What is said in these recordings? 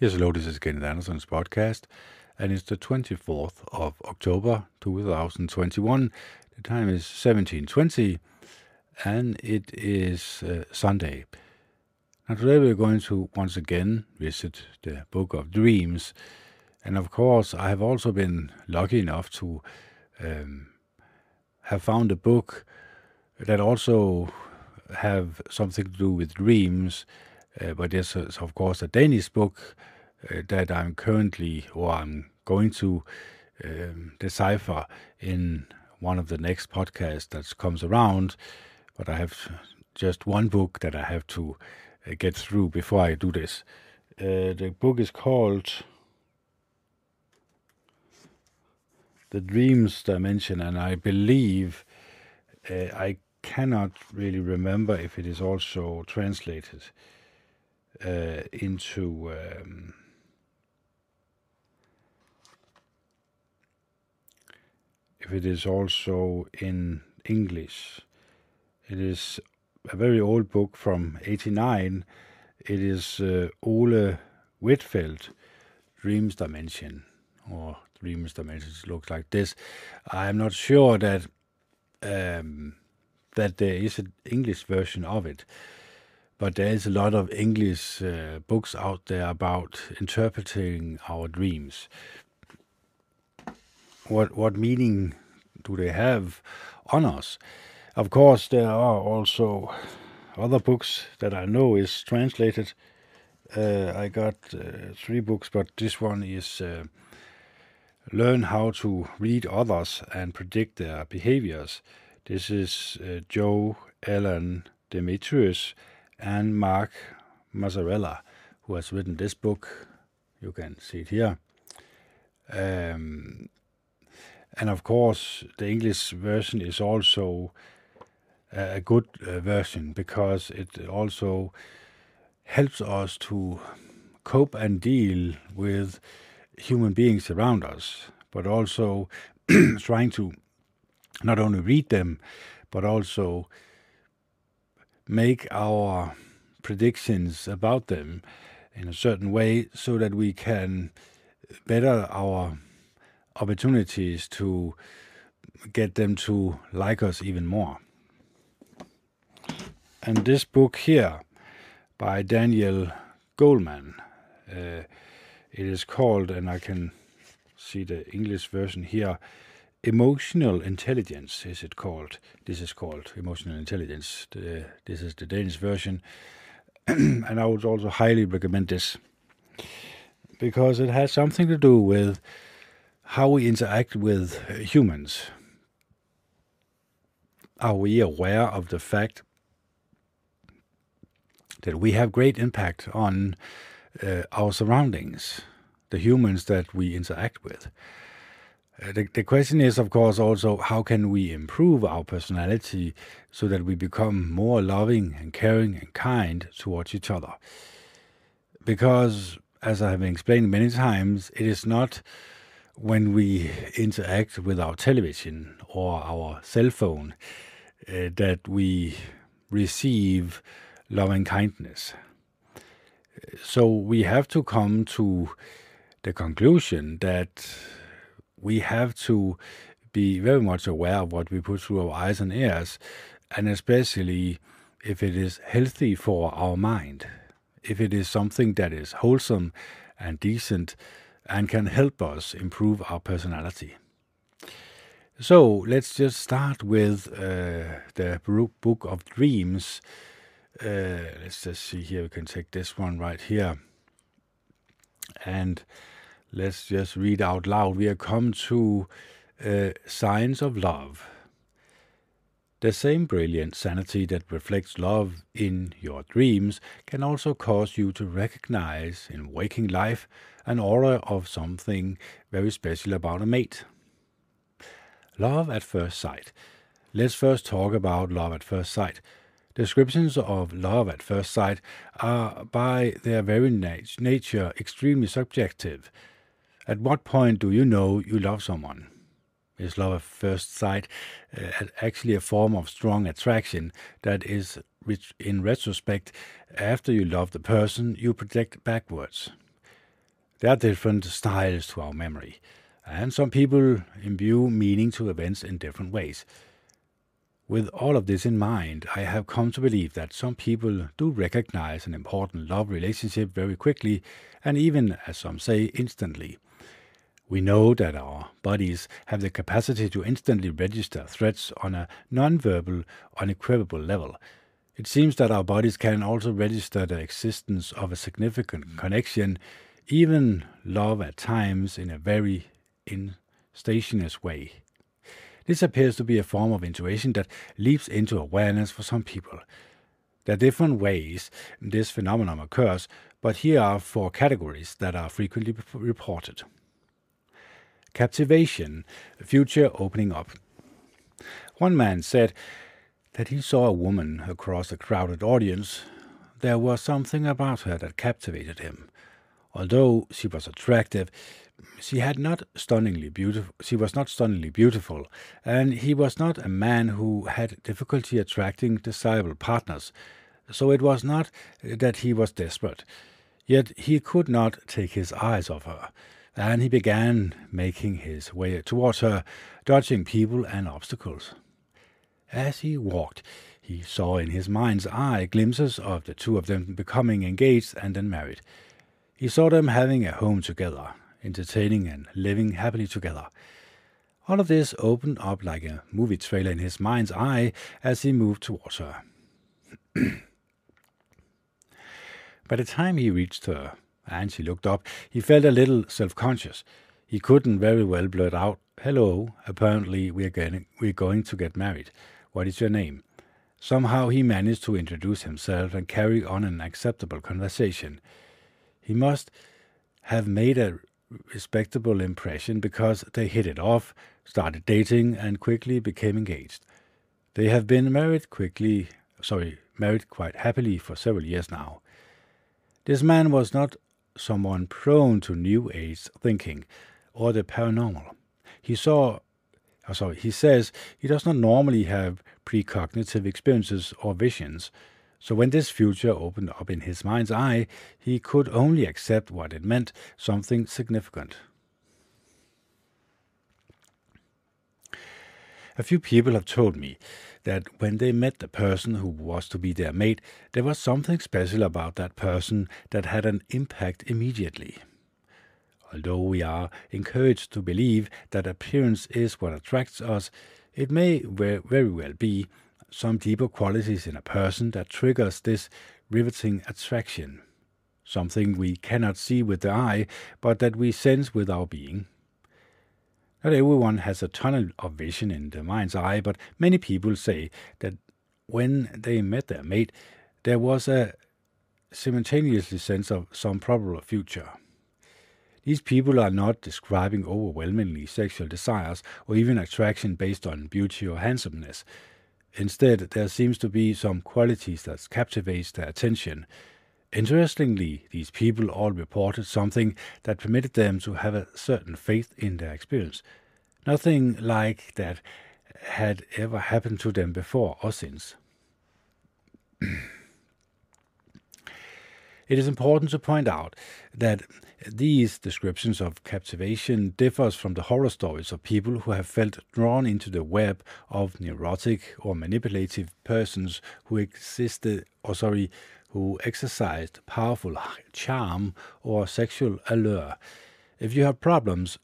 Yes, hello, this is Kenneth Anderson's podcast, and it's the 24th of October 2021. The time is 1720, and it is uh, Sunday. Now, today we're going to once again visit the Book of Dreams, and of course, I have also been lucky enough to um, have found a book that also have something to do with dreams but there's, of course, a Danish book uh, that I'm currently, or I'm going to um, decipher in one of the next podcasts that comes around. But I have just one book that I have to uh, get through before I do this. Uh, the book is called The Dreams Dimension, and I believe uh, I cannot really remember if it is also translated uh, into um, if it is also in English. It is a very old book from 89. It is uh, Ole Whitfeldt, Dreams Dimension, or Dreams Dimension looks like this. I'm not sure that um, that there is an English version of it but there is a lot of English uh, books out there about interpreting our dreams. What what meaning do they have on us? Of course, there are also other books that I know is translated. Uh, I got uh, three books, but this one is uh, Learn How to Read Others and Predict Their Behaviors. This is uh, Joe Allen Demetrius and Mark Mazzarella, who has written this book. You can see it here. Um, and of course, the English version is also a good uh, version because it also helps us to cope and deal with human beings around us, but also trying to not only read them, but also make our predictions about them in a certain way so that we can better our opportunities to get them to like us even more. And this book here by Daniel Goleman, uh, it is called, and I can see the English version here, emotional intelligence is it called? This is called emotional intelligence. The, this is the danish version. And i would also highly recommend this because it has something to do with how we interact with humans. Are we aware of the fact that we have great impact on uh, our surroundings the humans that we interact with uh, the, the question is, of course, also how can we improve our personality so that we become more loving and caring and kind towards each other? Because, as I have explained many times, it is not when we interact with our television or our cell phone uh, that we receive loving kindness. So we have to come to the conclusion that we have to be very much aware of what we put through our eyes and ears, and especially if it is healthy for our mind, if it is something that is wholesome and decent and can help us improve our personality. So let's just start with uh, the Book of Dreams. Uh, let's just see here, we can take this one right here. And Let's just read out loud. We have come to uh, Signs of Love. The same brilliant sanity that reflects love in your dreams can also cause you to recognize in waking life an aura of something very special about a mate. Love at first sight. Let's first talk about love at first sight. Descriptions of love at first sight are, by their very nat- nature, extremely subjective. At what point do you know you love someone? Is love at first sight uh, actually a form of strong attraction that is, which in retrospect, after you love the person, you project backwards? There are different styles to our memory, and some people imbue meaning to events in different ways. With all of this in mind, I have come to believe that some people do recognize an important love relationship very quickly, and even, as some say, instantly. We know that our bodies have the capacity to instantly register threats on a non-verbal, unequivocal level. It seems that our bodies can also register the existence of a significant connection, even love at times in a very instantaneous way. This appears to be a form of intuition that leaps into awareness for some people. There are different ways this phenomenon occurs, but here are four categories that are frequently reported. Captivation, future opening up. One man said that he saw a woman across a crowded audience. There was something about her that captivated him. Although she was attractive, she had not stunningly beautiful she was not stunningly beautiful and he was not a man who had difficulty attracting desirable partners so it was not that he was desperate yet he could not take his eyes off her and he began making his way towards her dodging people and obstacles. As he walked he saw in his mind's eye glimpses of the two of them becoming engaged and then married. He saw them having a home together entertaining and living happily together. All of this opened up like a movie trailer in his mind's eye as he moved towards her. By the time he reached her and she looked up, he felt a little self conscious. He couldn't very well blurt out, Hello, apparently we're we're going to get married. What is your name? Somehow he managed to introduce himself and carry on an acceptable conversation. He must have made a respectable impression because they hit it off, started dating, and quickly became engaged. They have been married quickly, sorry, married quite happily for several years now. This man was not someone prone to New Age thinking or the paranormal. He saw, oh, sorry, he says he does not normally have precognitive experiences or visions, so when this future opened up in his mind's eye, he could only accept what it meant something significant. A few people have told me that when they met the person who was to be their mate, there was something special about that person that had an impact immediately. Although we are encouraged to believe that appearance is what attracts us, it may very well be some deeper qualities in a person that triggers this riveting attraction, something we cannot see with the eye, but that we sense with our being. Not everyone has a tunnel of vision in the mind's eye, but many people say that when they met their mate, there was a simultaneously sense of some probable future. These people are not describing overwhelmingly sexual desires or even attraction based on beauty or handsomeness. Instead, there seems to be some qualities that captivates their attention. Interestingly, these people all reported something that permitted them to have a certain faith in their experience. Nothing like that had ever happened to them before or since. It is important to point out that these descriptions of captivation differs from the horror stories of people who have felt drawn into the web of neurotic or manipulative persons who existed or sorry who exercised powerful charm or sexual allure. If you have problems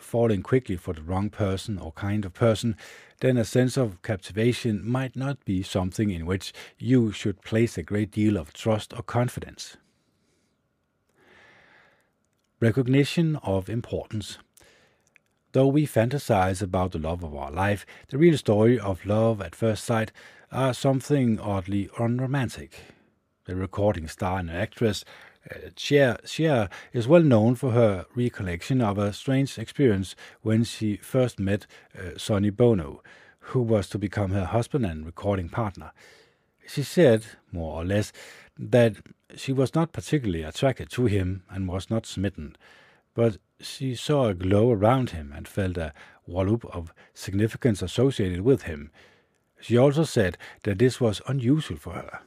falling quickly for the wrong person or kind of person, then a sense of captivation might not be something in which you should place a great deal of trust or confidence. Recognition of importance. Though we fantasize about the love of our life, the real story of love at first sight are something oddly unromantic. The recording star and actress uh, Cher, Cher is well known for her recollection of a strange experience when she first met uh, Sonny Bono, who was to become her husband and recording partner. She said, more or less, that she was not particularly attracted to him and was not smitten, but she saw a glow around him and felt a wallop of significance associated with him. She also said that this was unusual for her.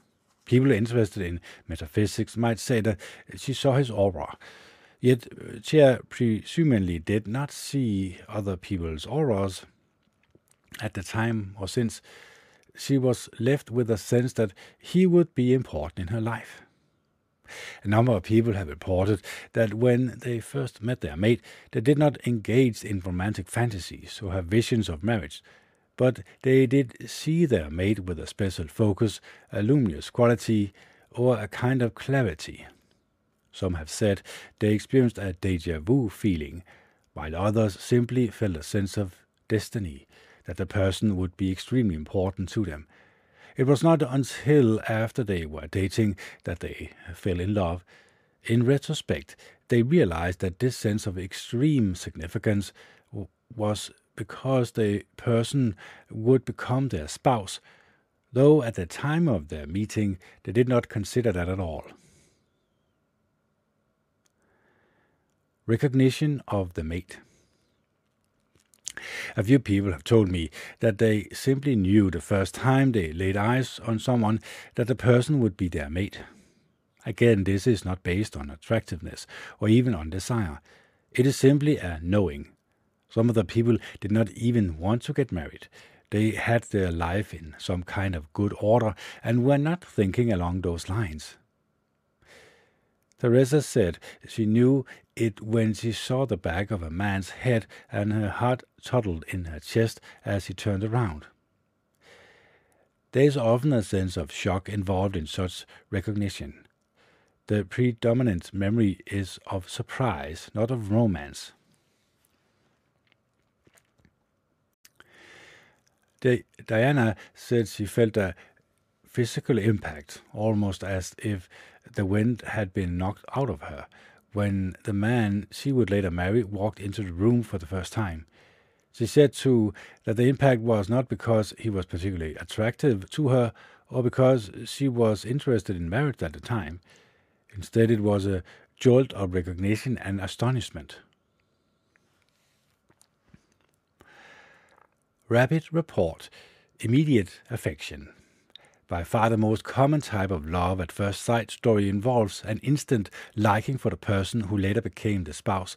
People interested in metaphysics might say that she saw his aura. Yet Cher presumably did not see other people's auras at the time or since she was left with a sense that he would be important in her life. A number of people have reported that when they first met their mate, they did not engage in romantic fantasies or have visions of marriage, but they did see their mate with a special focus, a luminous quality, or a kind of clarity. Some have said they experienced a deja vu feeling, while others simply felt a sense of destiny, that the person would be extremely important to them, it was not until after they were dating that they fell in love. In retrospect, they realized that this sense of extreme significance was because the person would become their spouse, though at the time of their meeting they did not consider that at all. Recognition of the mate. A few people have told me that they simply knew the first time they laid eyes on someone that the person would be their mate. Again, this is not based on attractiveness or even on desire. It is simply a knowing. Some of the people did not even want to get married. They had their life in some kind of good order and were not thinking along those lines. Teresa said she knew it when she saw the back of a man's head and her heart tottered in her chest as he turned around. There is often a sense of shock involved in such recognition. The predominant memory is of surprise, not of romance. Diana said she felt a physical impact, almost as if the wind had been knocked out of her, when the man she would later marry walked into the room for the first time. She said, too, that the impact was not because he was particularly attractive to her or because she was interested in marriage at the time. Instead, it was a jolt of recognition and astonishment. Rapid report, immediate affection. By far the most common type of love at first sight story involves an instant liking for the person who later became the spouse.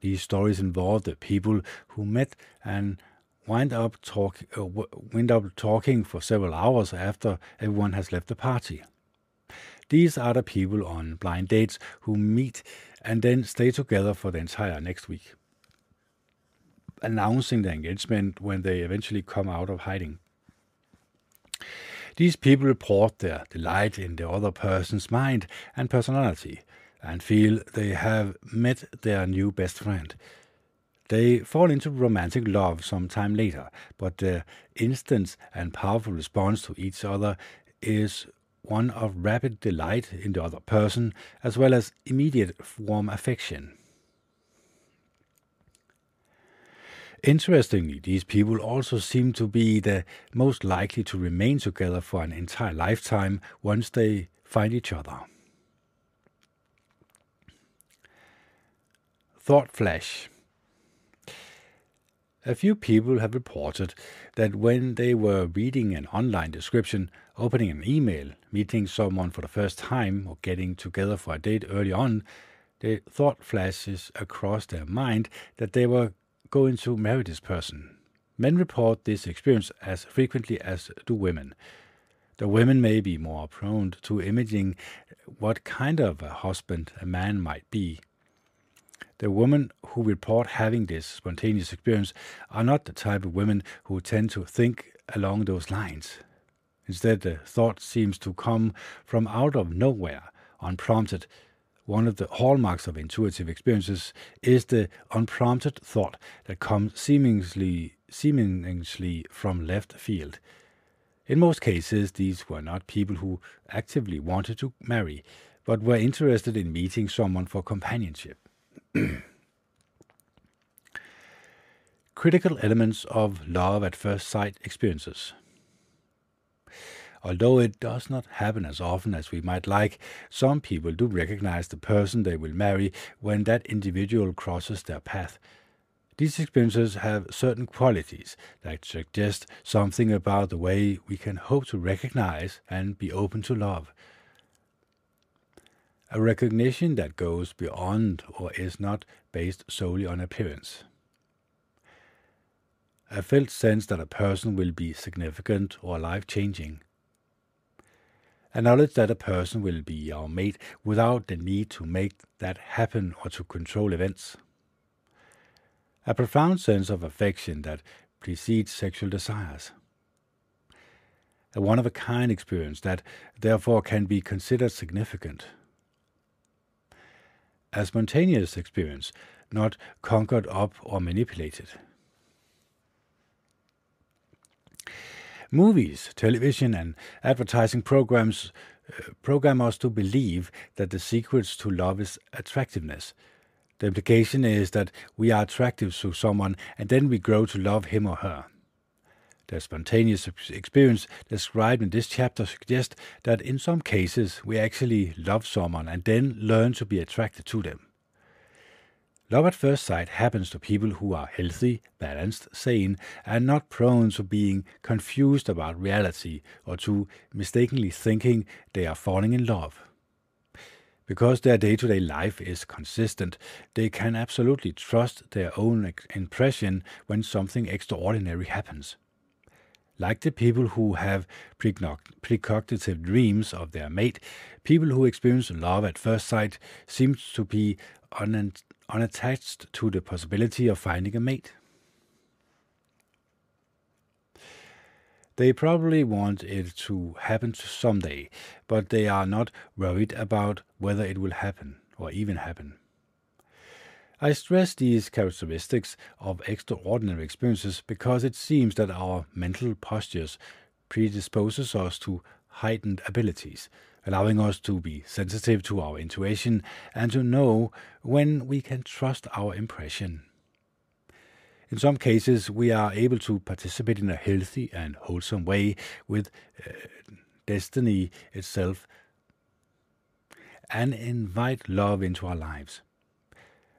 These stories involve the people who met and wind up, talk, uh, wind up talking for several hours after everyone has left the party. These are the people on blind dates who meet and then stay together for the entire next week, announcing the engagement when they eventually come out of hiding. These people report their delight in the other person's mind and personality and feel they have met their new best friend. They fall into romantic love some time later, but the instant and powerful response to each other is one of rapid delight in the other person as well as immediate warm affection. Interestingly, these people also seem to be the most likely to remain together for an entire lifetime once they find each other. Thought Flash A few people have reported that when they were reading an online description, opening an email, meeting someone for the first time, or getting together for a date early on, the thought flashes across their mind that they were going to marry this person. Men report this experience as frequently as do women. The women may be more prone to imaging what kind of a husband a man might be. The women who report having this spontaneous experience are not the type of women who tend to think along those lines. Instead, the thought seems to come from out of nowhere, unprompted, one of the hallmarks of intuitive experiences is the unprompted thought that comes seemingly, seemingly from left field. In most cases, these were not people who actively wanted to marry, but were interested in meeting someone for companionship. Critical elements of love at first sight experiences. Although it does not happen as often as we might like, some people do recognize the person they will marry when that individual crosses their path. These experiences have certain qualities that suggest something about the way we can hope to recognize and be open to love. a recognition that goes beyond or is not based solely on appearance. A felt sense that a person will be significant or life changing. A knowledge that a person will be our mate without the need to make that happen or to control events. A profound sense of affection that precedes sexual desires. A one of a kind experience that therefore can be considered significant. A spontaneous experience, not conquered up or manipulated. Movies, television, and advertising programs uh, program us to believe that the secret to love is attractiveness. The implication is that we are attractive to someone and then we grow to love him or her. The spontaneous experience described in this chapter suggests that in some cases we actually love someone and then learn to be attracted to them. Love at first sight happens to people who are healthy, balanced, sane, and not prone to being confused about reality or to mistakenly thinking they are falling in love. Because their day to day life is consistent, they can absolutely trust their own impression when something extraordinary happens. Like the people who have precognitive dreams of their mate, people who experience love at first sight seem to be unattached to the possibility of finding a mate. They probably want it to happen someday, but they are not worried about whether it will happen or even happen. I stress these characteristics of extraordinary experiences because it seems that our mental postures predisposes us to heightened abilities, allowing us to be sensitive to our intuition and to know when we can trust our impression. In some cases, we are able to participate in a healthy and wholesome way with uh, destiny itself and invite love into our lives.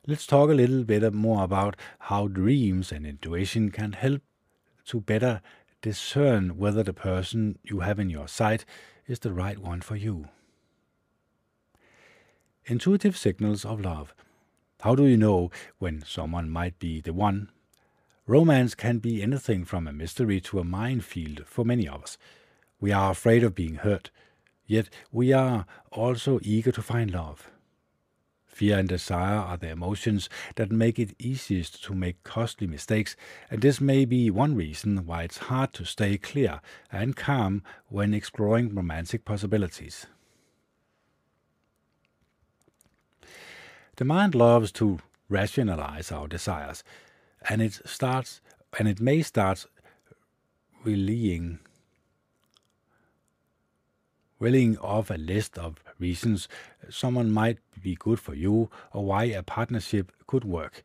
Let's talk a little bit more about how dreams and intuition can help to better discern whether the person you have in your sight is the right one for you. Intuitive signals of love. How do you know when someone might be the one? Romance can be anything from a mystery to a minefield for many of us. We are afraid of being hurt, yet we are also eager to find love. Fear and desire are the emotions that make it easiest to make costly mistakes, and this may be one reason why it's hard to stay clear and calm when exploring romantic possibilities. The mind loves to rationalize our desires, and it starts and it may start relaying Reeling off a list of reasons someone might be good for you or why a partnership could work.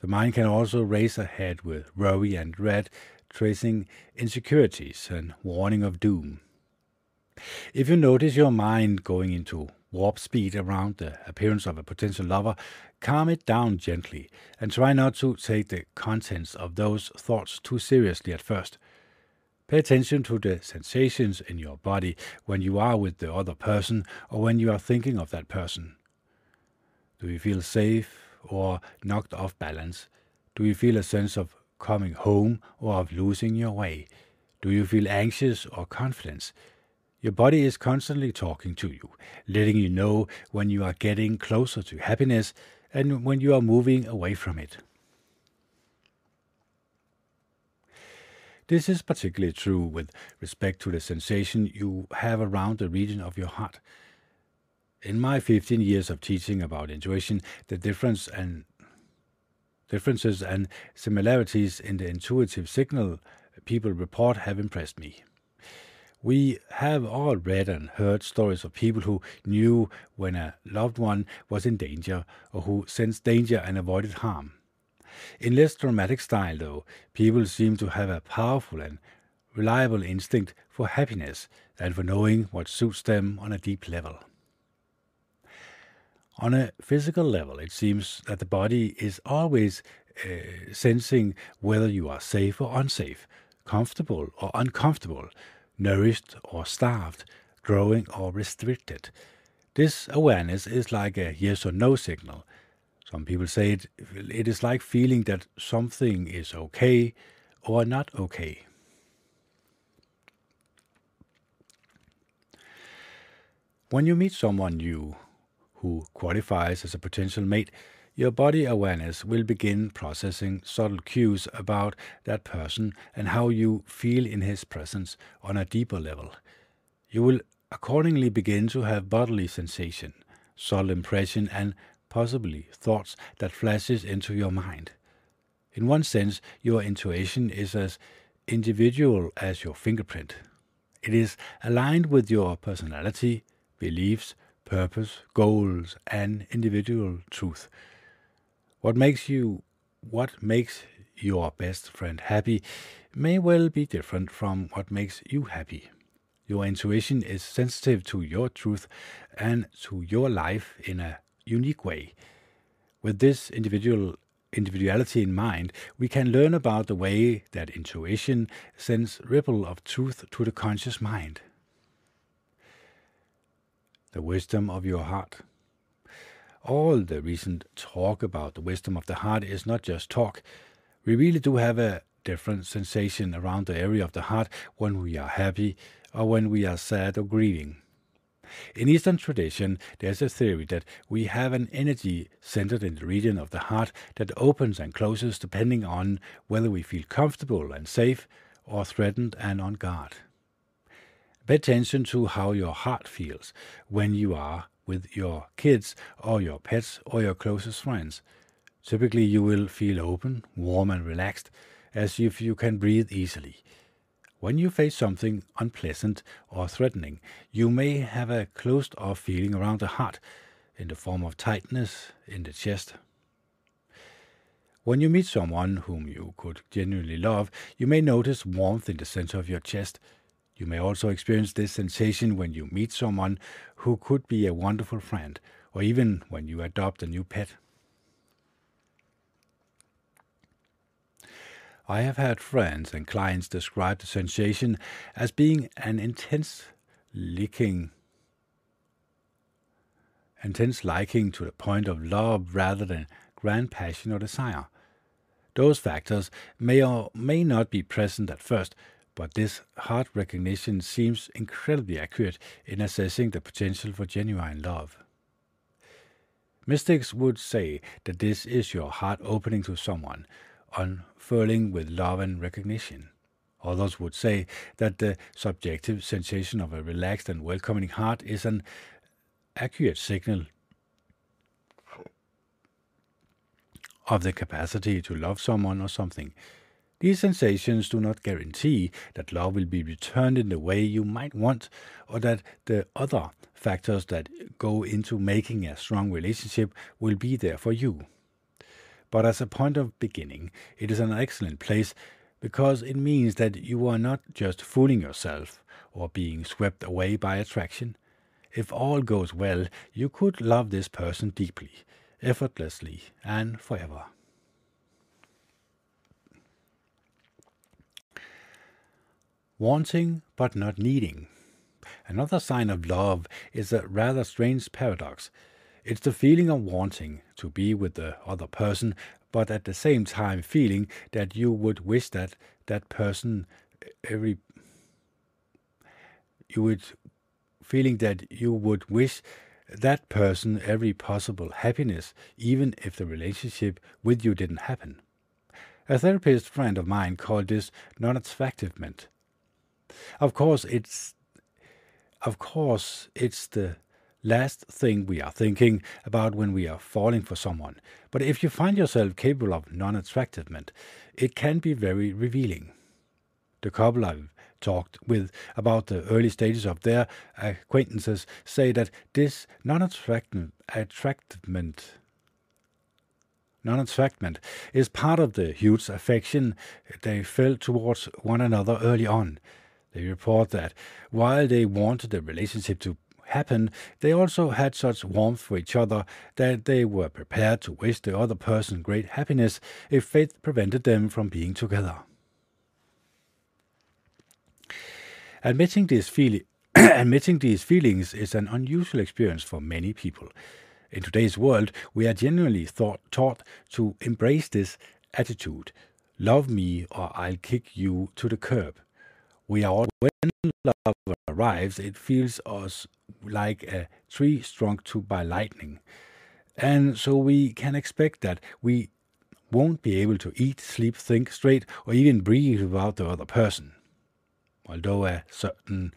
The mind can also race ahead with worry and dread, tracing insecurities and warning of doom. If you notice your mind going into warp speed around the appearance of a potential lover, calm it down gently and try not to take the contents of those thoughts too seriously at first. Pay attention to the sensations in your body when you are with the other person or when you are thinking of that person. Do you feel safe or knocked off balance? Do you feel a sense of coming home or of losing your way? Do you feel anxious or confidence? Your body is constantly talking to you, letting you know when you are getting closer to happiness and when you are moving away from it. This is particularly true with respect to the sensation you have around the region of your heart. In my 15 years of teaching about intuition, the difference and differences and similarities in the intuitive signal people report have impressed me. We have all read and heard stories of people who knew when a loved one was in danger or who sensed danger and avoided harm. In less dramatic style, though, people seem to have a powerful and reliable instinct for happiness and for knowing what suits them on a deep level. On a physical level, it seems that the body is always uh, sensing whether you are safe or unsafe, comfortable or uncomfortable, nourished or starved, growing or restricted. This awareness is like a yes or no signal. Some people say it, it is like feeling that something is okay or not okay. When you meet someone new who qualifies as a potential mate, your body awareness will begin processing subtle cues about that person and how you feel in his presence on a deeper level. You will accordingly begin to have bodily sensation, subtle impression, and possibly thoughts that flashes into your mind. In one sense, your intuition is as individual as your fingerprint. It is aligned with your personality, beliefs, purpose, goals, and individual truth. What makes you what makes your best friend happy may well be different from what makes you happy. Your intuition is sensitive to your truth and to your life in a unique way. With this individual individuality in mind, we can learn about the way that intuition sends ripple of truth to the conscious mind. The wisdom of your heart. All the recent talk about the wisdom of the heart is not just talk. We really do have a different sensation around the area of the heart when we are happy or when we are sad or grieving. In Eastern tradition, there's a theory that we have an energy centered in the region of the heart that opens and closes depending on whether we feel comfortable and safe or threatened and on guard. Pay attention to how your heart feels when you are with your kids or your pets or your closest friends. Typically, you will feel open, warm, and relaxed, as if you can breathe easily. When you face something unpleasant or threatening, you may have a closed off feeling around the heart in the form of tightness in the chest. When you meet someone whom you could genuinely love, you may notice warmth in the center of your chest. You may also experience this sensation when you meet someone who could be a wonderful friend, or even when you adopt a new pet. I have had friends and clients describe the sensation as being an intense licking, intense liking to the point of love rather than grand passion or desire. Those factors may or may not be present at first, but this heart recognition seems incredibly accurate in assessing the potential for genuine love. Mystics would say that this is your heart opening to someone, unfurling with love and recognition. Others would say that the subjective sensation of a relaxed and welcoming heart is an accurate signal of the capacity to love someone or something. These sensations do not guarantee that love will be returned in the way you might want, or that the other factors that go into making a strong relationship will be there for you but as a point of beginning, it is an excellent place because it means that you are not just fooling yourself or being swept away by attraction. If all goes well, you could love this person deeply, effortlessly, and forever. Wanting but not needing. Another sign of love is a rather strange paradox. It's the feeling of wanting to be with the other person, but at the same time feeling that you would wish that that person eh, every you would feeling that you would wish that person every possible happiness, even if the relationship with you didn't happen. A therapist friend of mine called this non-attractivement. Of course, it's of course it's the last thing we are thinking about when we are falling for someone. But if you find yourself capable of non attractivement, it can be very revealing. The couple I've talked with about the early stages of their acquaintances say that this non attractivement non-attractment is part of the huge affection they felt towards one another early on. They report that while they wanted the relationship to happen, they also had such warmth for each other that they were prepared to wish the other person great happiness if fate prevented them from being together. Admitting this feeling Admitting these feelings is an unusual experience for many people. In today's world, we are generally thought, taught to embrace this attitude love me or I'll kick you to the curb. We are all, when love arrives, it feels us like a tree struck to by lightning. And so we can expect that we won't be able to eat, sleep, think straight, or even breathe without the other person. Although a certain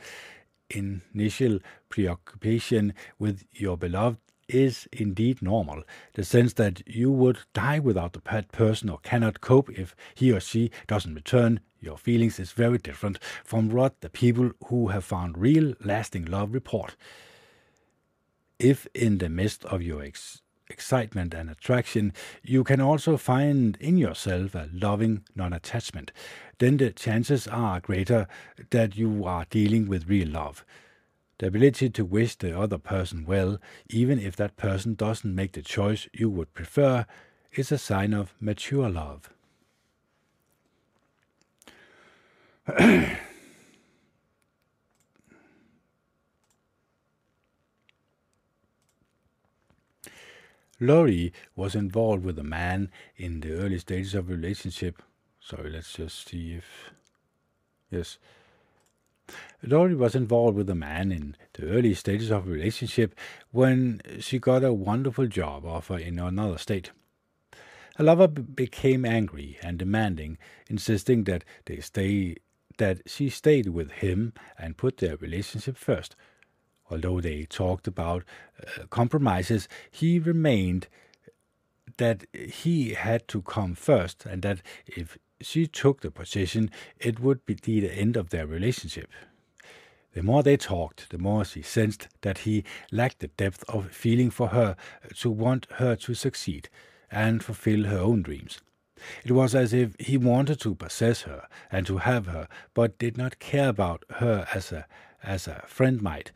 initial preoccupation with your beloved is indeed normal. The sense that you would die without the pet person or cannot cope if he or she doesn't return your feelings is very different from what the people who have found real lasting love report. If in the midst of your ex- excitement and attraction, you can also find in yourself a loving non attachment, then the chances are greater that you are dealing with real love. The ability to wish the other person well, even if that person doesn't make the choice you would prefer, is a sign of mature love. Laurie was involved with a man in the early stages of a relationship. Sorry, let's just see if. Yes. Laurie was involved with a man in the early stages of a relationship when she got a wonderful job offer in another state. Her lover became angry and demanding, insisting that they stay that she stayed with him and put their relationship first. Although they talked about uh, compromises, he remained that he had to come first and that if she took the position, it would be the end of their relationship. The more they talked, the more she sensed that he lacked the depth of feeling for her to want her to succeed and fulfill her own dreams. It was as if he wanted to possess her and to have her, but did not care about her as a as a friend might,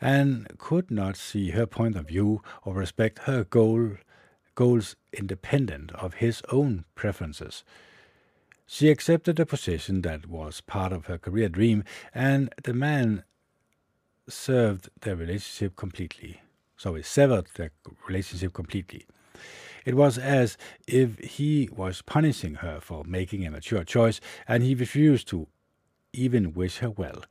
and could not see her point of view or respect her goal goals independent of his own preferences. She accepted a position that was part of her career dream, and the man served their relationship completely. So he severed their relationship completely. It was as if he was punishing her for making a mature choice, and he refused to even wish her well.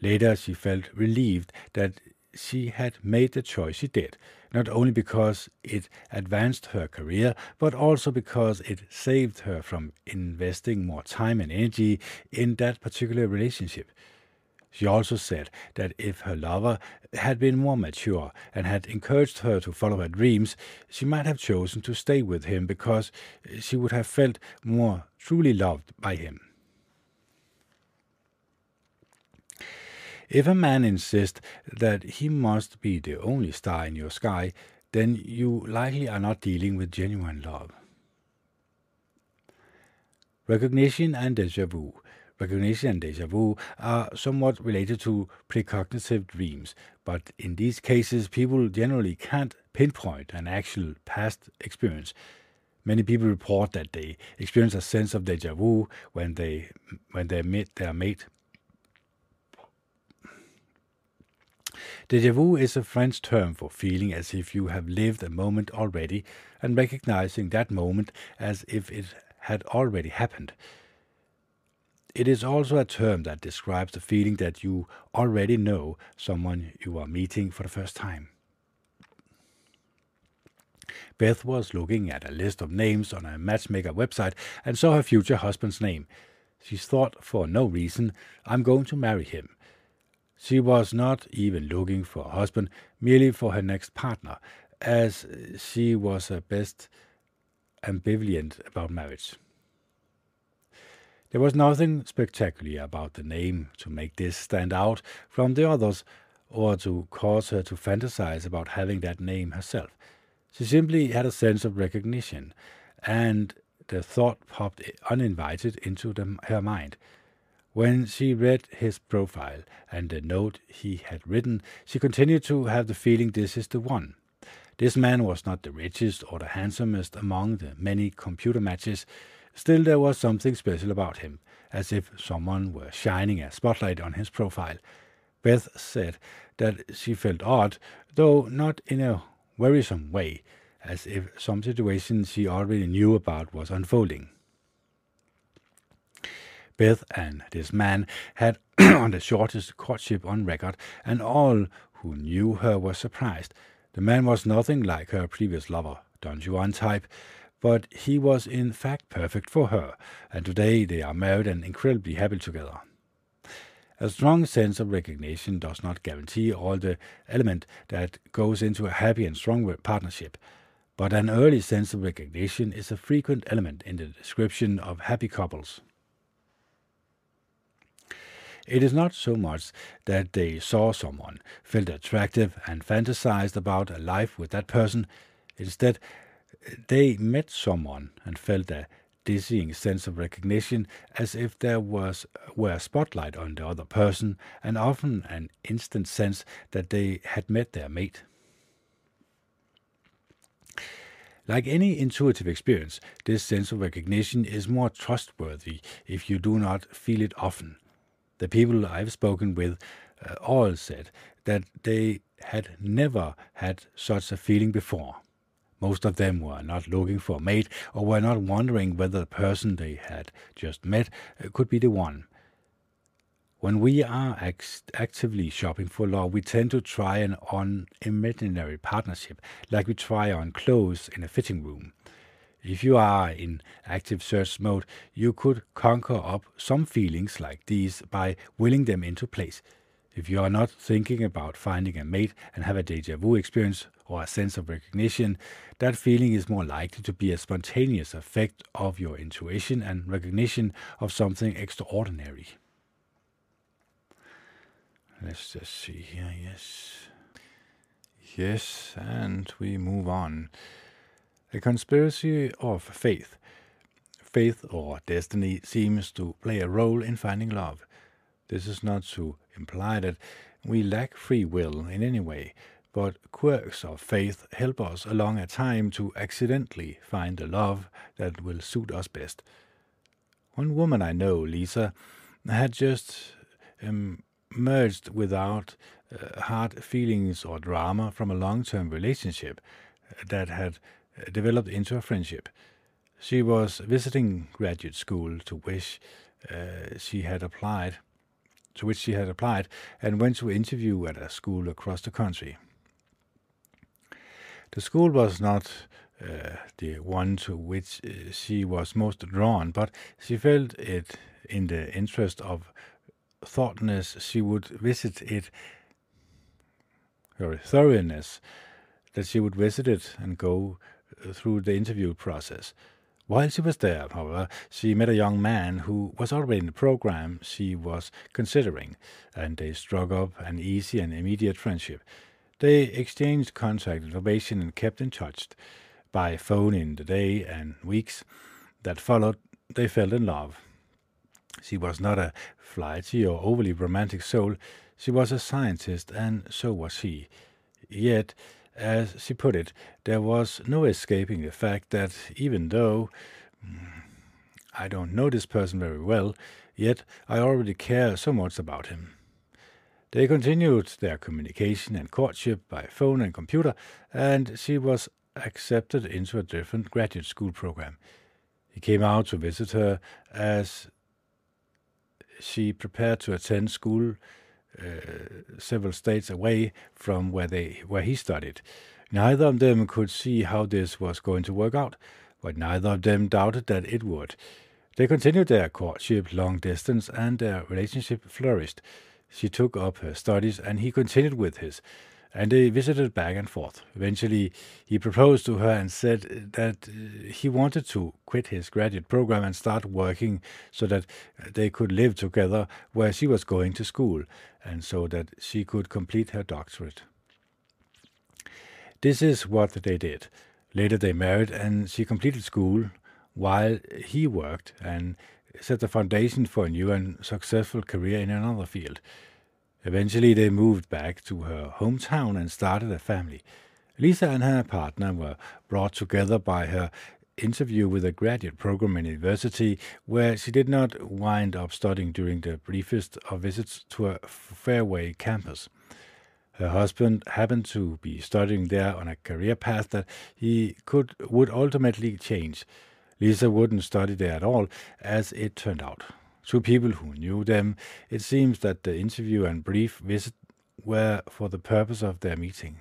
Later, she felt relieved that she had made the choice she did, not only because it advanced her career, but also because it saved her from investing more time and energy in that particular relationship. She also said that if her lover had been more mature and had encouraged her to follow her dreams, she might have chosen to stay with him because she would have felt more truly loved by him. If a man insists that he must be the only star in your sky, then you likely are not dealing with genuine love. Recognition and deja vu. Recognition and deja vu are somewhat related to precognitive dreams, but in these cases, people generally can't pinpoint an actual past experience. Many people report that they experience a sense of deja vu when they when they meet their mate Deja vu is a French term for feeling as if you have lived a moment already and recognizing that moment as if it had already happened. It is also a term that describes the feeling that you already know someone you are meeting for the first time. Beth was looking at a list of names on a matchmaker website and saw her future husband's name. She thought for no reason, I'm going to marry him. She was not even looking for a husband, merely for her next partner, as she was at best ambivalent about marriage. There was nothing spectacular about the name to make this stand out from the others or to cause her to fantasize about having that name herself. She simply had a sense of recognition, and the thought popped uninvited into the, her mind. When she read his profile and the note he had written, she continued to have the feeling this is the one. This man was not the richest or the handsomest among the many computer matches. Still, there was something special about him, as if someone were shining a spotlight on his profile. Beth said that she felt odd, though not in a worrisome way, as if some situation she already knew about was unfolding. Beth and this man had on the shortest courtship on record, and all who knew her were surprised. The man was nothing like her previous lover, Don Juan type, but he was in fact perfect for her, and today they are married and incredibly happy together. A strong sense of recognition does not guarantee all the element that goes into a happy and strong partnership, but an early sense of recognition is a frequent element in the description of happy couples. It is not so much that they saw someone, felt attractive, and fantasized about a life with that person. Instead, they met someone and felt a dizzying sense of recognition as if there was were a spotlight on the other person and often an instant sense that they had met their mate. Like any intuitive experience, this sense of recognition is more trustworthy if you do not feel it often. The people I've spoken with uh, all said that they had never had such a feeling before. Most of them were not looking for a mate or were not wondering whether the person they had just met uh, could be the one. When we are act- actively shopping for love, we tend to try an on imaginary partnership, like we try on clothes in a fitting room. If you are in active search mode, you could conquer up some feelings like these by willing them into place. If you are not thinking about finding a mate and have a deja vu experience or a sense of recognition, that feeling is more likely to be a spontaneous effect of your intuition and recognition of something extraordinary. Let's just see here, yes. Yes, and we move on. A conspiracy of faith. Faith or destiny seems to play a role in finding love. This is not to imply that we lack free will in any way, but quirks of faith help us along a time to accidentally find the love that will suit us best. One woman I know, Lisa, had just emerged without uh, hard feelings or drama from a long term relationship that had developed into a friendship. She was visiting graduate school to which uh, she had applied, to which she had applied, and went to interview at a school across the country. The school was not uh, the one to which uh, she was most drawn, but she felt it in the interest of thoughtness she would visit it, her thoroughness, that she would visit it and go through the interview process. While she was there, however, she met a young man who was already in the program she was considering, and they struck up an easy and immediate friendship. They exchanged contact information and kept in touch by phone in the day and weeks that followed. They fell in love. She was not a flighty or overly romantic soul. She was a scientist, and so was he. Yet as she put it, there was no escaping the fact that even though mm, I don't know this person very well, yet I already care so much about him. They continued their communication and courtship by phone and computer, and she was accepted into a different graduate school program. He came out to visit her as she prepared to attend school Uh, several states away from where they where he studied. Neither of them could see how this was going to work out, but neither of them doubted that it would. They continued their courtship long distance, and their relationship flourished. She took up her studies, and he continued with his and they visited back and forth. Eventually, he proposed to her and said that uh, he wanted to quit his graduate program and start working so that they could live together where she was going to school and so that she could complete her doctorate. This is what they did. Later, they married and she completed school while he worked and set the foundation for a new and successful career in another field. Eventually, they moved back to her hometown and started a family. Lisa and her partner were brought together by her interview with a graduate program in university where she did not wind up studying during the briefest of visits to a Fairway campus. Her husband happened to be studying there on a career path that he could would ultimately change. Lisa wouldn't study there at all, as it turned out. To people who knew them, it seems that the interview and brief visit were for the purpose of their meeting.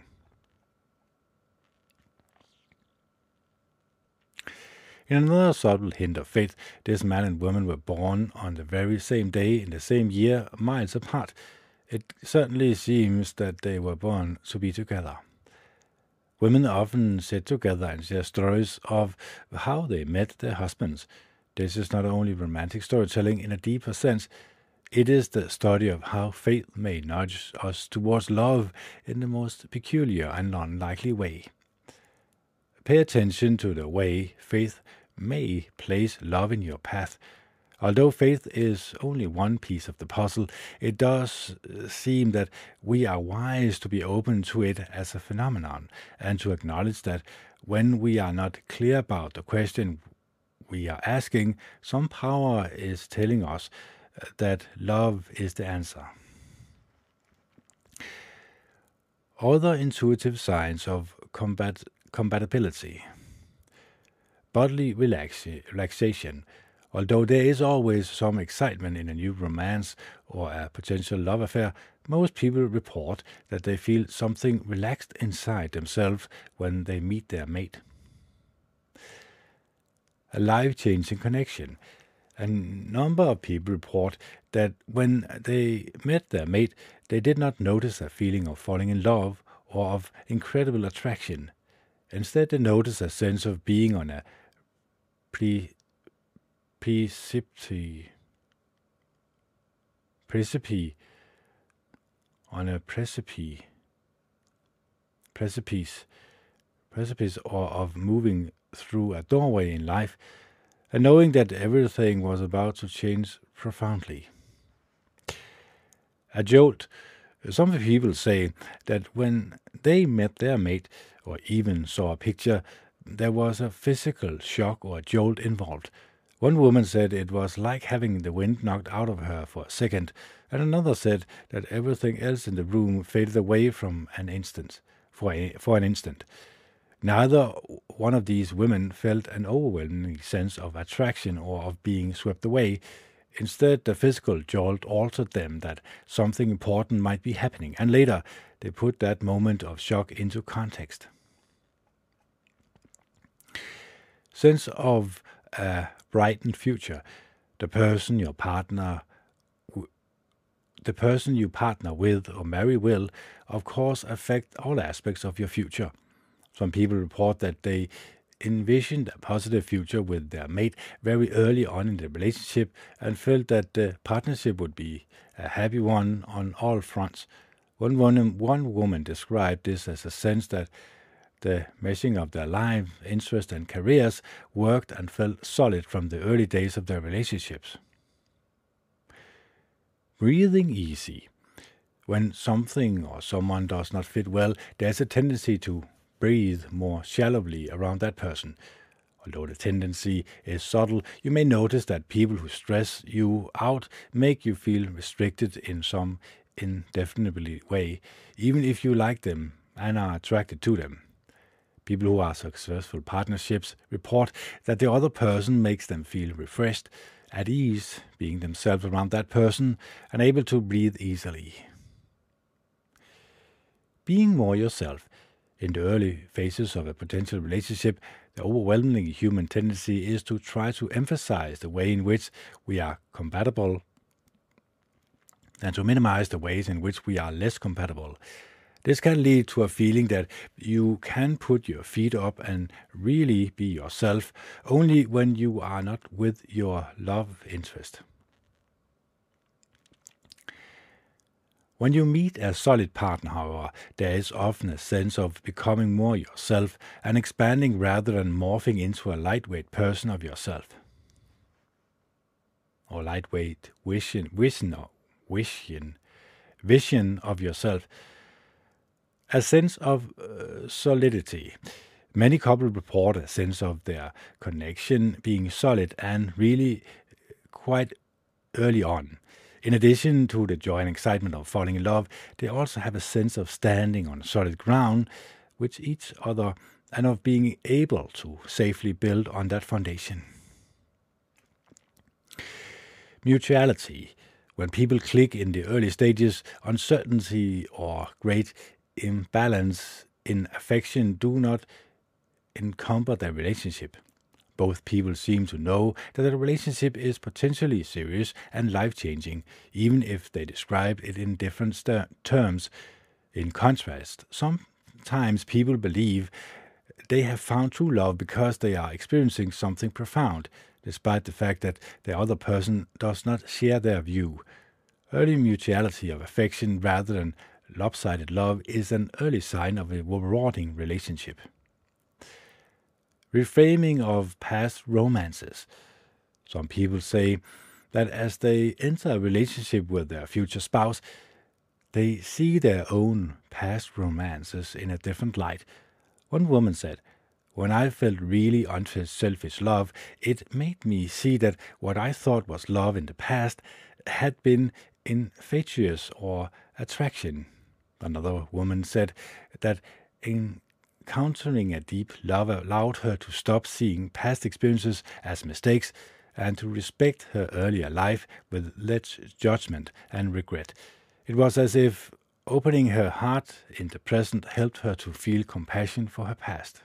In another subtle hint of fate, this man and woman were born on the very same day in the same year, miles apart. It certainly seems that they were born to be together. Women often sit together and share stories of how they met their husbands. This is not only romantic storytelling in a deeper sense, it is the study of how faith may nudge us towards love in the most peculiar and unlikely way. Pay attention to the way faith may place love in your path. Although faith is only one piece of the puzzle, it does seem that we are wise to be open to it as a phenomenon and to acknowledge that when we are not clear about the question we are asking, some power is telling us uh, that love is the answer. Other intuitive signs of combat, compatibility bodily relaxation. Although there is always some excitement in a new romance or a potential love affair, most people report that they feel something relaxed inside themselves when they meet their mate. A life changing connection. A number of people report that when they met their mate, they did not notice a feeling of falling in love or of incredible attraction. Instead, they noticed a sense of being on a pre, precipice, precipice, on a precipice, precipice, precipice, or of moving through a doorway in life, and knowing that everything was about to change profoundly. A jolt. Some people say that when they met their mate, or even saw a picture there was a physical shock or jolt involved. One woman said it was like having the wind knocked out of her for a second, and another said that everything else in the room faded away from an instant, for, a, for an instant. Neither one of these women felt an overwhelming sense of attraction or of being swept away. Instead, the physical jolt altered them that something important might be happening, and later they put that moment of shock into context. sense of a brightened future. The person your partner the person you partner with or marry will, of course, affect all aspects of your future. Some people report that they envisioned a positive future with their mate very early on in the relationship and felt that the partnership would be a happy one on all fronts. One woman, one woman described this as a sense that the meshing of their lives, interests, and careers worked and felt solid from the early days of their relationships. Breathing easy. When something or someone does not fit well, there's a tendency to breathe more shallowly around that person. Although the tendency is subtle, you may notice that people who stress you out make you feel restricted in some indefinable way, even if you like them and are attracted to them. People who are successful partnerships report that the other person makes them feel refreshed, at ease, being themselves around that person, and able to breathe easily. Being more yourself. In the early phases of a potential relationship, the overwhelming human tendency is to try to emphasize the way in which we are compatible and to minimize the ways in which we are less compatible. This can lead to a feeling that you can put your feet up and really be yourself only when you are not with your love interest. When you meet a solid partner, however, there is often a sense of becoming more yourself and expanding rather than morphing into a lightweight person of yourself. Or lightweight vision, vision, or vision, vision of yourself a sense of uh, solidity. Many couples report a sense of their connection being solid and really quite early on. In addition to the joy and excitement of falling in love, they also have a sense of standing on solid ground with each other and of being able to safely build on that foundation. Mutuality. When people click in the early stages, uncertainty or great imbalance in affection do not encumber their relationship. Both people seem to know that the relationship is potentially serious and life changing, even if they describe it in different terms. In contrast, sometimes people believe they have found true love because they are experiencing something profound, despite the fact that the other person does not share their view. Early mutuality of affection rather than lopsided love is an early sign of a rewarding relationship. Reframing of past romances. Some people say that as they enter a relationship with their future spouse, they see their own past romances in a different light. One woman said, When I felt really unselfish love, it made me see that what I thought was love in the past had been infatuous or attraction. Another woman said that encountering a deep love allowed her to stop seeing past experiences as mistakes and to respect her earlier life with less judgment and regret. It was as if opening her heart in the present helped her to feel compassion for her past.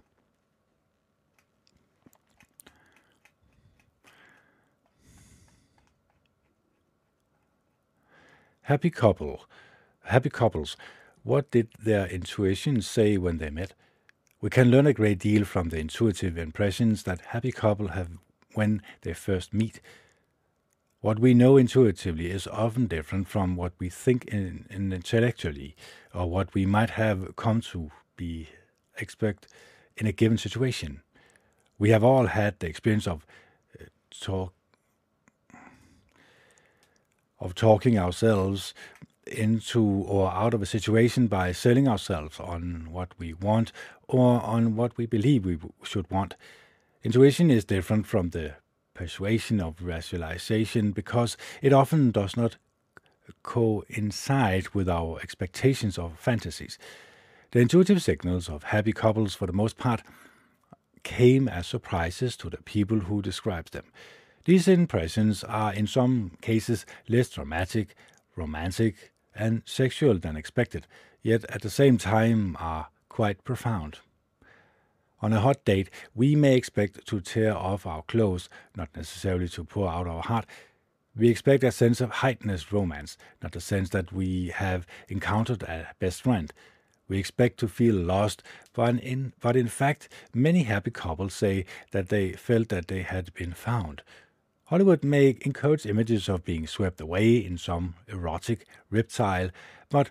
Happy couple. Happy couples. What did their intuition say when they met? We can learn a great deal from the intuitive impressions that happy couple have when they first meet. What we know intuitively is often different from what we think in, in intellectually, or what we might have come to be expect in a given situation. We have all had the experience of uh, talk of talking ourselves into or out of a situation by selling ourselves on what we want or on what we believe we should want. Intuition is different from the persuasion of rationalization because it often does not coincide with our expectations or fantasies. The intuitive signals of happy couples, for the most part, came as surprises to the people who described them. These impressions are in some cases less dramatic, romantic, and sexual than expected, yet at the same time are quite profound. On a hot date, we may expect to tear off our clothes, not necessarily to pour out our heart. We expect a sense of heightened romance, not the sense that we have encountered a best friend. We expect to feel lost, but in, but in fact, many happy couples say that they felt that they had been found. Hollywood may encourage images of being swept away in some erotic reptile, but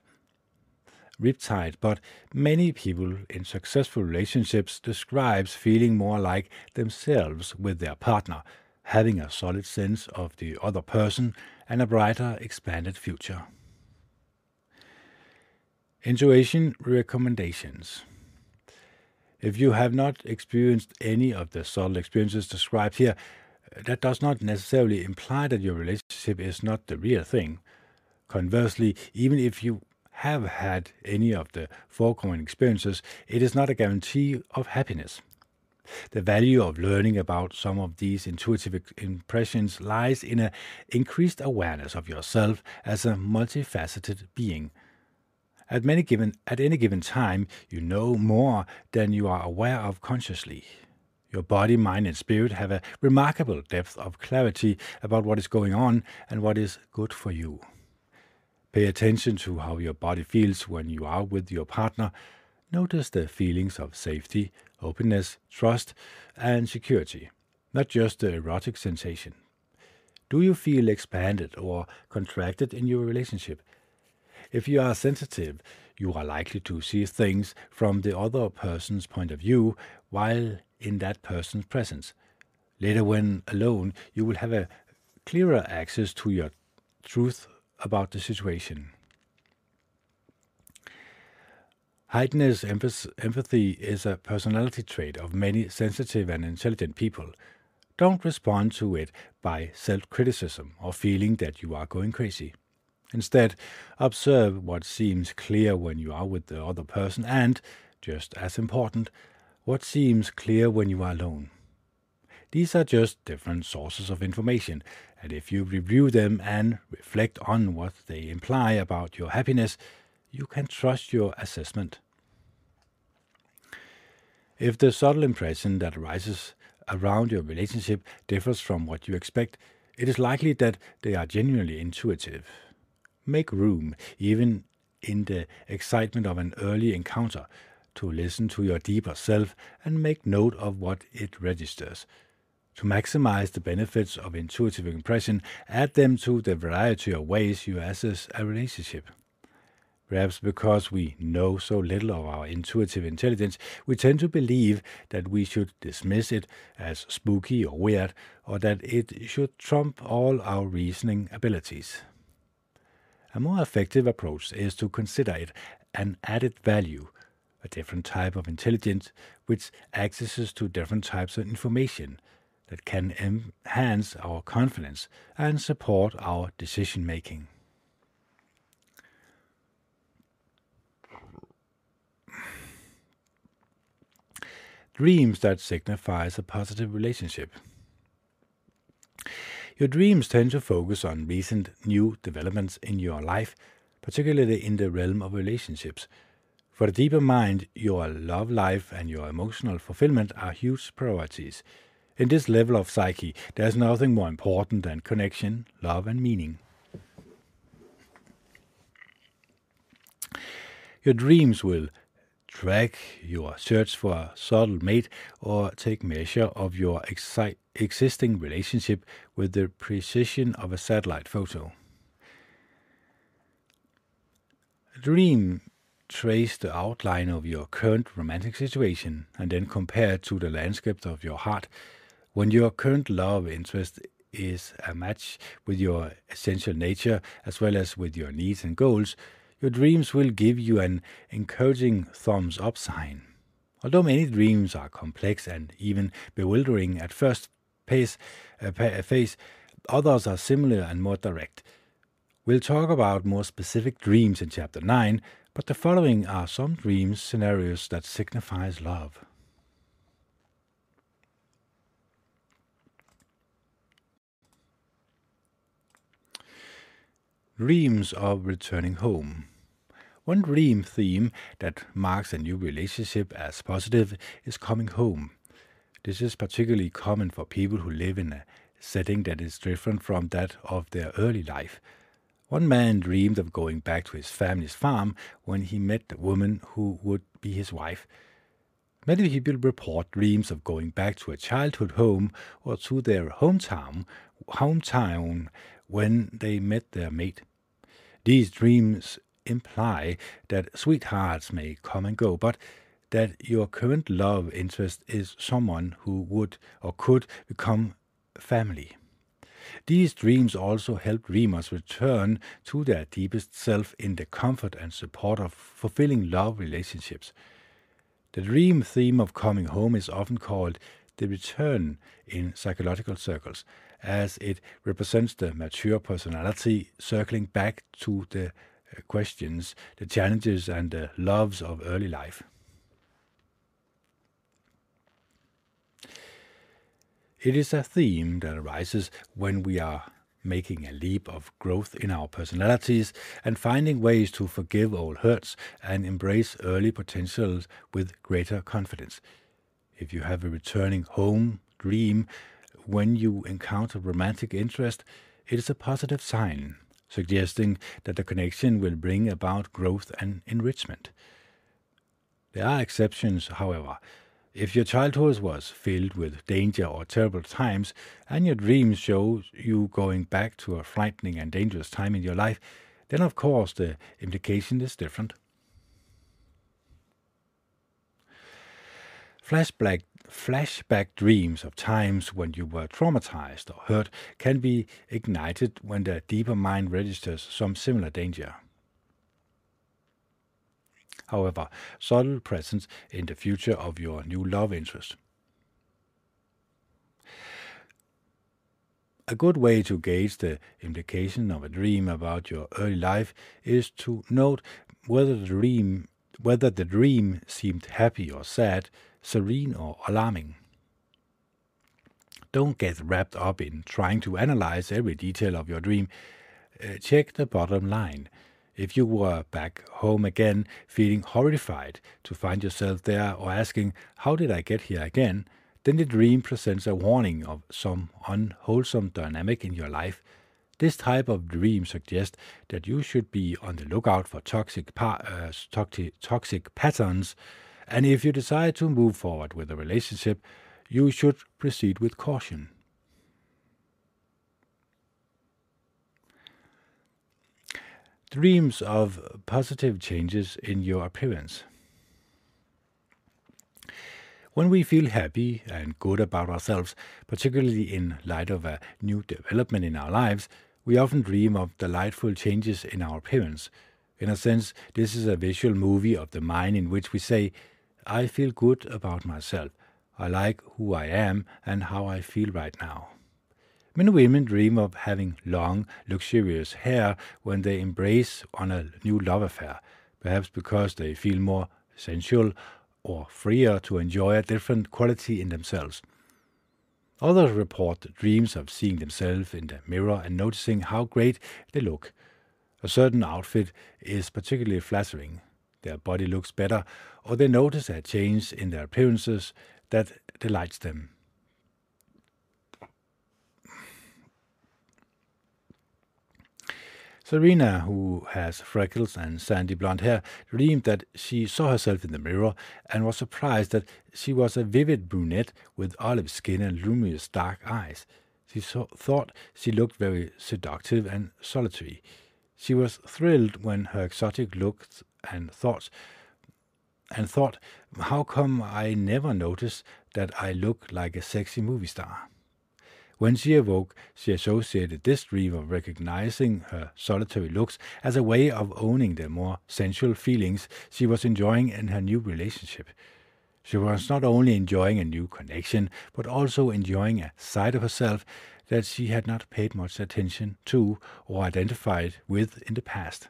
riptide, but many people in successful relationships describes feeling more like themselves with their partner, having a solid sense of the other person and a brighter, expanded future. Intuition recommendations. If you have not experienced any of the subtle experiences described here, that does not necessarily imply that your relationship is not the real thing. Conversely, even if you have had any of the foregoing experiences, it is not a guarantee of happiness. The value of learning about some of these intuitive impressions lies in an increased awareness of yourself as a multifaceted being. At, many given, at any given time, you know more than you are aware of consciously. Your body, mind, and spirit have a remarkable depth of clarity about what is going on and what is good for you. Pay attention to how your body feels when you are with your partner. Notice the feelings of safety, openness, trust, and security, not just the erotic sensation. Do you feel expanded or contracted in your relationship? If you are sensitive, you are likely to see things from the other person's point of view while in that person's presence. Later, when alone, you will have a clearer access to your truth about the situation. Heightened empathy is a personality trait of many sensitive and intelligent people. Don't respond to it by self criticism or feeling that you are going crazy. Instead, observe what seems clear when you are with the other person and, just as important, what seems clear when you are alone. These are just different sources of information, and if you review them and reflect on what they imply about your happiness, you can trust your assessment. If the subtle impression that arises around your relationship differs from what you expect, it is likely that they are genuinely intuitive. Make room, even in the excitement of an early encounter, to listen to your deeper self and make note of what it registers. To maximize the benefits of intuitive impression, add them to the variety of ways you assess a relationship. Perhaps because we know so little of our intuitive intelligence, we tend to believe that we should dismiss it as spooky or weird, or that it should trump all our reasoning abilities. A more effective approach is to consider it an added value, a different type of intelligence which accesses to different types of information that can enhance our confidence and support our decision making. Dreams that signifies a positive relationship. Your dreams tend to focus on recent new developments in your life, particularly in the realm of relationships. For the deeper mind, your love life and your emotional fulfillment are huge priorities. In this level of psyche, there is nothing more important than connection, love, and meaning. Your dreams will track your search for a subtle mate or take measure of your exi- existing relationship with the precision of a satellite photo. Dream trace the outline of your current romantic situation and then compare it to the landscape of your heart. When your current love interest is a match with your essential nature as well as with your needs and goals, your dreams will give you an encouraging thumbs up sign. Although many dreams are complex and even bewildering at first pace, uh, phase, others are similar and more direct. We'll talk about more specific dreams in chapter 9, but the following are some dream scenarios that signifies love. Dreams of returning home. One dream theme that marks a new relationship as positive is coming home. This is particularly common for people who live in a setting that is different from that of their early life. One man dreamed of going back to his family's farm when he met the woman who would be his wife. Many people report dreams of going back to a childhood home or to their hometown, hometown when they met their mate. These dreams imply that sweethearts may come and go, but that your current love interest is someone who would or could become family. These dreams also help dreamers return to their deepest self in the comfort and support of fulfilling love relationships. The dream theme of coming home is often called the return in psychological circles, as it represents the mature personality circling back to the uh, questions, the challenges, and the loves of early life. It is a theme that arises when we are making a leap of growth in our personalities and finding ways to forgive old hurts and embrace early potentials with greater confidence. If you have a returning home dream when you encounter romantic interest, it is a positive sign suggesting that the connection will bring about growth and enrichment. There are exceptions, however. If your childhood was filled with danger or terrible times, and your dreams show you going back to a frightening and dangerous time in your life, then of course the implication is different. Flashback flashback dreams of times when you were traumatized or hurt can be ignited when the deeper mind registers some similar danger. However subtle presence in the future of your new love interest. A good way to gauge the implication of a dream about your early life is to note whether the dream whether the dream seemed happy or sad, serene or alarming. Don't get wrapped up in trying to analyze every detail of your dream. Uh, check the bottom line. If you were back home again, feeling horrified to find yourself there or asking, How did I get here again? then the dream presents a warning of some unwholesome dynamic in your life. This type of dream suggests that you should be on the lookout for toxic, pa- uh, toxic, toxic patterns, and if you decide to move forward with a relationship, you should proceed with caution. Dreams of positive changes in your appearance. When we feel happy and good about ourselves, particularly in light of a new development in our lives, we often dream of delightful changes in our appearance. In a sense, this is a visual movie of the mind in which we say, I feel good about myself. I like who I am and how I feel right now. Many women dream of having long, luxurious hair when they embrace on a new love affair, perhaps because they feel more sensual or freer to enjoy a different quality in themselves. Others report dreams of seeing themselves in the mirror and noticing how great they look. A certain outfit is particularly flattering. Their body looks better, or they notice a change in their appearances that delights them. Serena, who has freckles and sandy blonde hair, dreamed that she saw herself in the mirror and was surprised that she was a vivid brunette with olive skin and luminous dark eyes. She so- thought she looked very seductive and solitary. She was thrilled when her exotic looks and thoughts and thought, how come I never noticed that I look like a sexy movie star? When she awoke, she associated this dream of recognizing her solitary looks as a way of owning the more sensual feelings she was enjoying in her new relationship. She was not only enjoying a new connection, but also enjoying a side of herself that she had not paid much attention to or identified with in the past.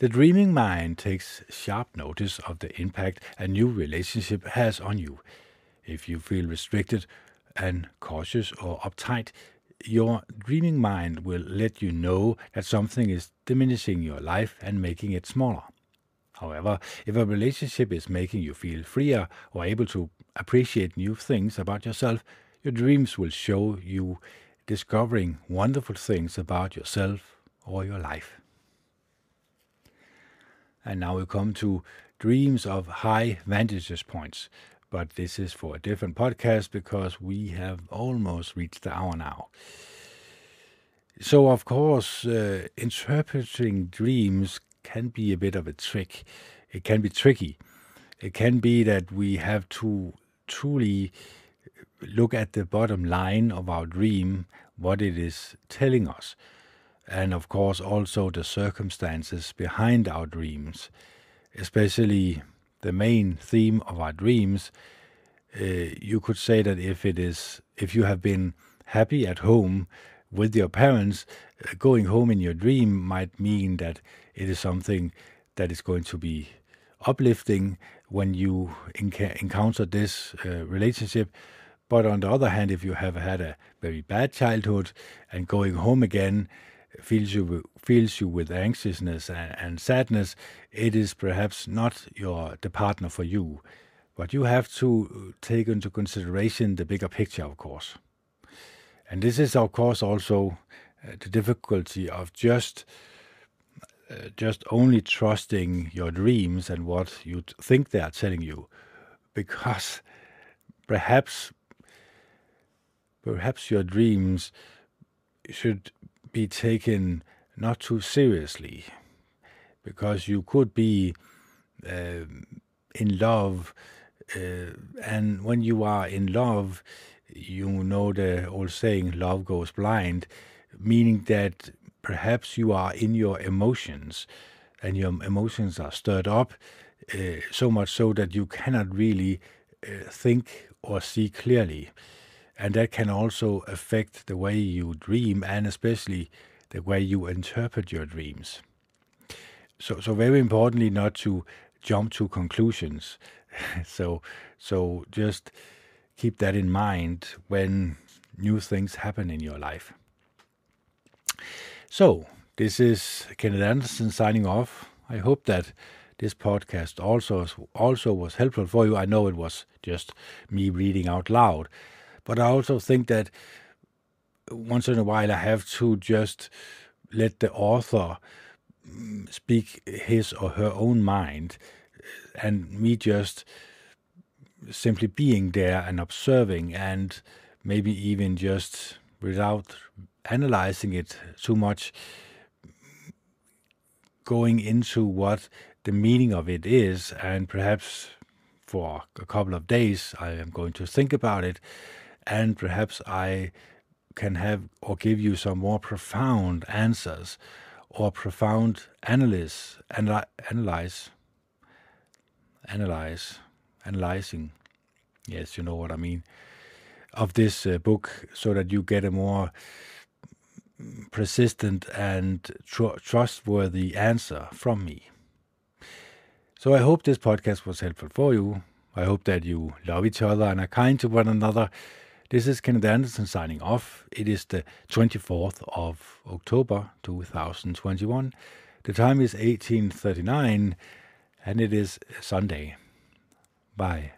The dreaming mind takes sharp notice of the impact a new relationship has on you. If you feel restricted and cautious or uptight, your dreaming mind will let you know that something is diminishing your life and making it smaller. However, if a relationship is making you feel freer or able to appreciate new things about yourself, your dreams will show you discovering wonderful things about yourself or your life. And now we come to dreams of high vantage points but this is for a different podcast because we have almost reached the hour now. So, of course, uh, interpreting dreams can be a bit of a trick. It can be tricky. It can be that we have to truly look at the bottom line of our dream, what it is telling us, and of course, also the circumstances behind our dreams, especially the main theme of our dreams, uh, you could say that if it is if you have been happy at home with your parents, uh, going home in your dream might mean that it is something that is going to be uplifting when you enc- encounter this uh, relationship. But on the other hand, if you have had a very bad childhood and going home again fills you fills you with anxiousness and, and sadness, it is perhaps not your the partner for you. But you have to take into consideration the bigger picture, of course. And this is, of course, also uh, the difficulty of just uh, just only trusting your dreams and what you think they are telling you, because perhaps perhaps your dreams should be taken not too seriously because you could be uh, in love uh, and when you are in love you know the old saying love goes blind meaning that perhaps you are in your emotions and your emotions are stirred up uh, so much so that you cannot really uh, think or see clearly. And that can also affect the way you dream and especially the way you interpret your dreams. So, so very importantly, not to jump to conclusions. so, so just keep that in mind when new things happen in your life. So, this is Kenneth Anderson signing off. I hope that this podcast also also was helpful for you. I know it was just me reading out loud, but I also think that once in a while I have to just let the author mm, speak his or her own mind, and me just simply being there and observing, and maybe even just without analyzing it too much, going into what the meaning of it is, and perhaps for a couple of days I am going to think about it, and perhaps I can have or give you some more profound answers or profound analysis, analyze, analyze, analyze, analyzing. Yes, you know what I mean. Of this uh, book, so that you get a more persistent and tr- trustworthy answer from me. So I hope this podcast was helpful for you. I hope that you love each other and are kind to one another. This is Kenneth Anderson signing off. It is the 24th of October 2021. The time is 1839 and it is Sunday. Bye.